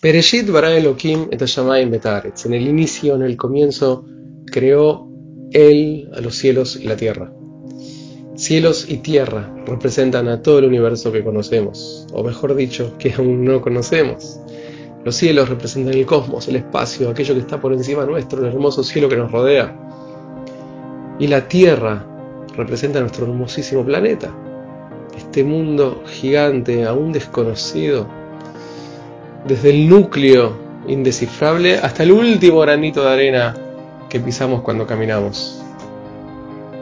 Pereshit bara Elohim et betaretz. En el inicio, en el comienzo, creó Él a los cielos y la tierra. Cielos y tierra representan a todo el universo que conocemos, o mejor dicho, que aún no conocemos. Los cielos representan el cosmos, el espacio, aquello que está por encima nuestro, el hermoso cielo que nos rodea. Y la tierra representa nuestro hermosísimo planeta, este mundo gigante, aún desconocido, desde el núcleo indescifrable hasta el último granito de arena que pisamos cuando caminamos.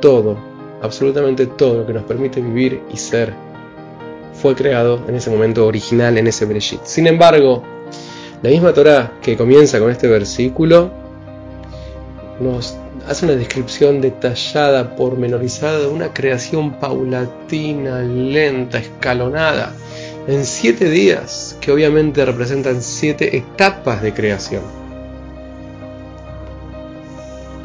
Todo, absolutamente todo lo que nos permite vivir y ser, fue creado en ese momento original, en ese Breshit. Sin embargo, la misma Torah que comienza con este versículo nos hace una descripción detallada, pormenorizada de una creación paulatina, lenta, escalonada, en siete días, que obviamente representan siete etapas de creación.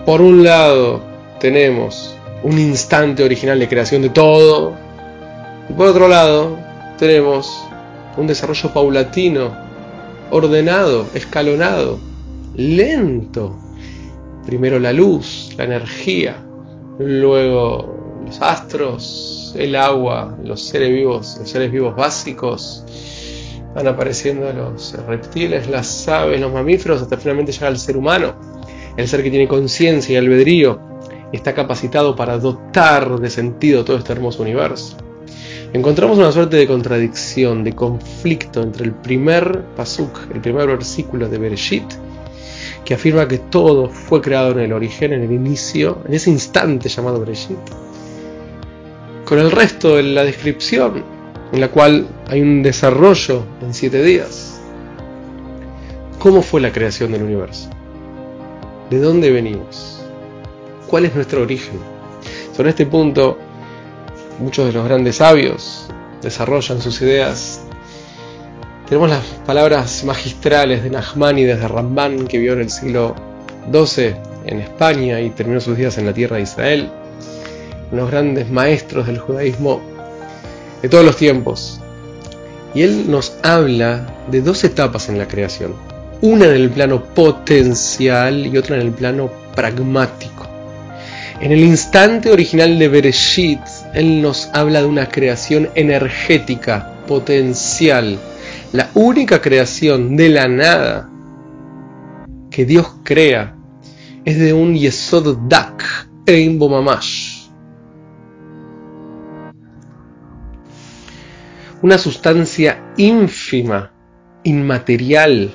Por un lado, tenemos un instante original de creación de todo, y por otro lado, tenemos un desarrollo paulatino, ordenado, escalonado, lento. Primero la luz, la energía, luego los astros, el agua, los seres vivos, los seres vivos básicos, van apareciendo los reptiles, las aves, los mamíferos, hasta finalmente llega el ser humano, el ser que tiene conciencia y albedrío, está capacitado para dotar de sentido todo este hermoso universo. Encontramos una suerte de contradicción, de conflicto entre el primer pasuk, el primer versículo de Bereshit, que afirma que todo fue creado en el origen, en el inicio, en ese instante llamado Bereshit, con el resto de la descripción, en la cual hay un desarrollo en siete días. ¿Cómo fue la creación del universo? ¿De dónde venimos? ¿Cuál es nuestro origen? Sobre este punto, muchos de los grandes sabios desarrollan sus ideas. Tenemos las palabras magistrales de Nachmanides de Ramban, que vivió en el siglo XII en España y terminó sus días en la tierra de Israel unos grandes maestros del judaísmo de todos los tiempos. Y él nos habla de dos etapas en la creación. Una en el plano potencial y otra en el plano pragmático. En el instante original de Bereshit, él nos habla de una creación energética, potencial. La única creación de la nada que Dios crea es de un Yesod Dak, Ein Mamash una sustancia ínfima, inmaterial.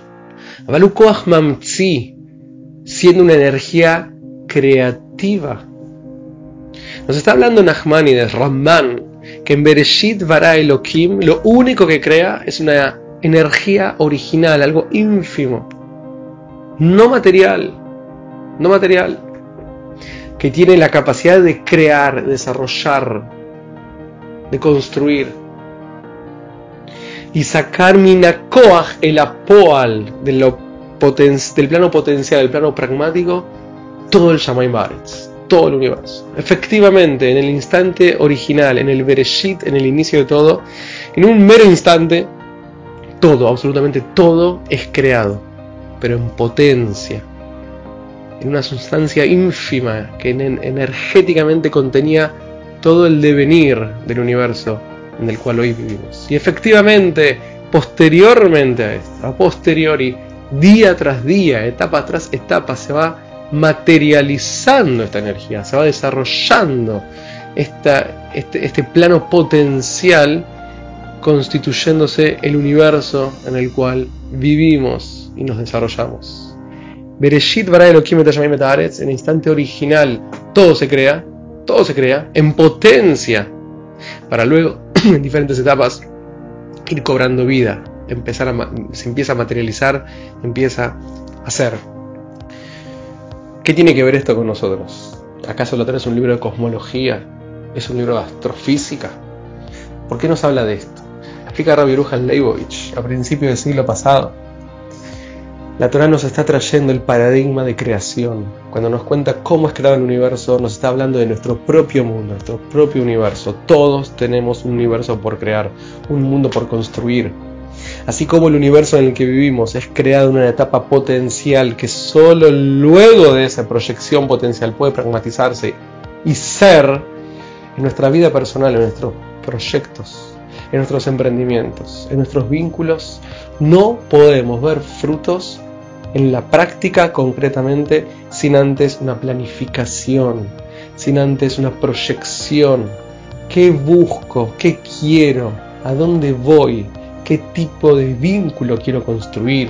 siendo una energía creativa. Nos está hablando Nachmanides, Ramman, que en Bereshit Bara Elohim lo único que crea es una energía original, algo ínfimo, no material, no material, que tiene la capacidad de crear, desarrollar, de construir y sacar Minakoach, el apoal del plano potencial, del plano pragmático, todo el Shamayim Baretz, todo el universo. Efectivamente, en el instante original, en el Bereshit, en el inicio de todo, en un mero instante, todo, absolutamente todo es creado, pero en potencia, en una sustancia ínfima que energéticamente contenía todo el devenir del universo en el cual hoy vivimos. Y efectivamente, posteriormente a esto, a posteriori, día tras día, etapa tras etapa, se va materializando esta energía, se va desarrollando este, este plano potencial constituyéndose el universo en el cual vivimos y nos desarrollamos. Bereshit bara Elohim et en el instante original, todo se crea, todo se crea en potencia, para luego en diferentes etapas ir cobrando vida, empezar a, se empieza a materializar, empieza a ser. ¿Qué tiene que ver esto con nosotros? ¿Acaso lo tenés un libro de cosmología? ¿Es un libro de astrofísica? ¿Por qué nos habla de esto? Explica Rabbi Rujan Leibovich a principios del siglo pasado la Torah nos está trayendo el paradigma de creación. Cuando nos cuenta cómo es creado el universo, nos está hablando de nuestro propio mundo, nuestro propio universo. Todos tenemos un universo por crear, un mundo por construir. Así como el universo en el que vivimos es creado en una etapa potencial que solo luego de esa proyección potencial puede pragmatizarse y ser en nuestra vida personal, en nuestros proyectos, en nuestros emprendimientos, en nuestros vínculos, no podemos ver frutos en la práctica concretamente sin antes una planificación, sin antes una proyección. ¿Qué busco? ¿Qué quiero? ¿A dónde voy? ¿Qué tipo de vínculo quiero construir?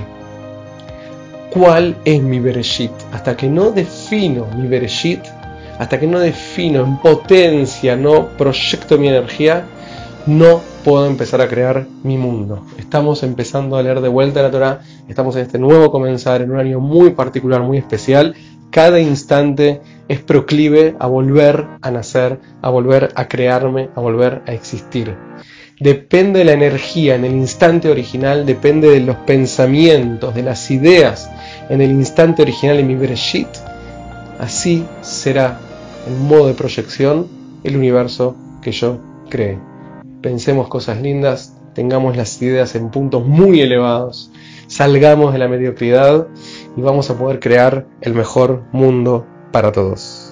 ¿Cuál es mi Bereshit? Hasta que no defino mi Bereshit, hasta que no defino en potencia, no proyecto mi energía, no puedo empezar a crear mi mundo. Estamos empezando a leer de vuelta la Torah, estamos en este nuevo comenzar, en un año muy particular, muy especial. Cada instante es proclive a volver a nacer, a volver a crearme, a volver a existir. Depende de la energía en el instante original, depende de los pensamientos, de las ideas en el instante original en mi Bereshit. Así será en modo de proyección el universo que yo cree. Pensemos cosas lindas, tengamos las ideas en puntos muy elevados, salgamos de la mediocridad y vamos a poder crear el mejor mundo para todos.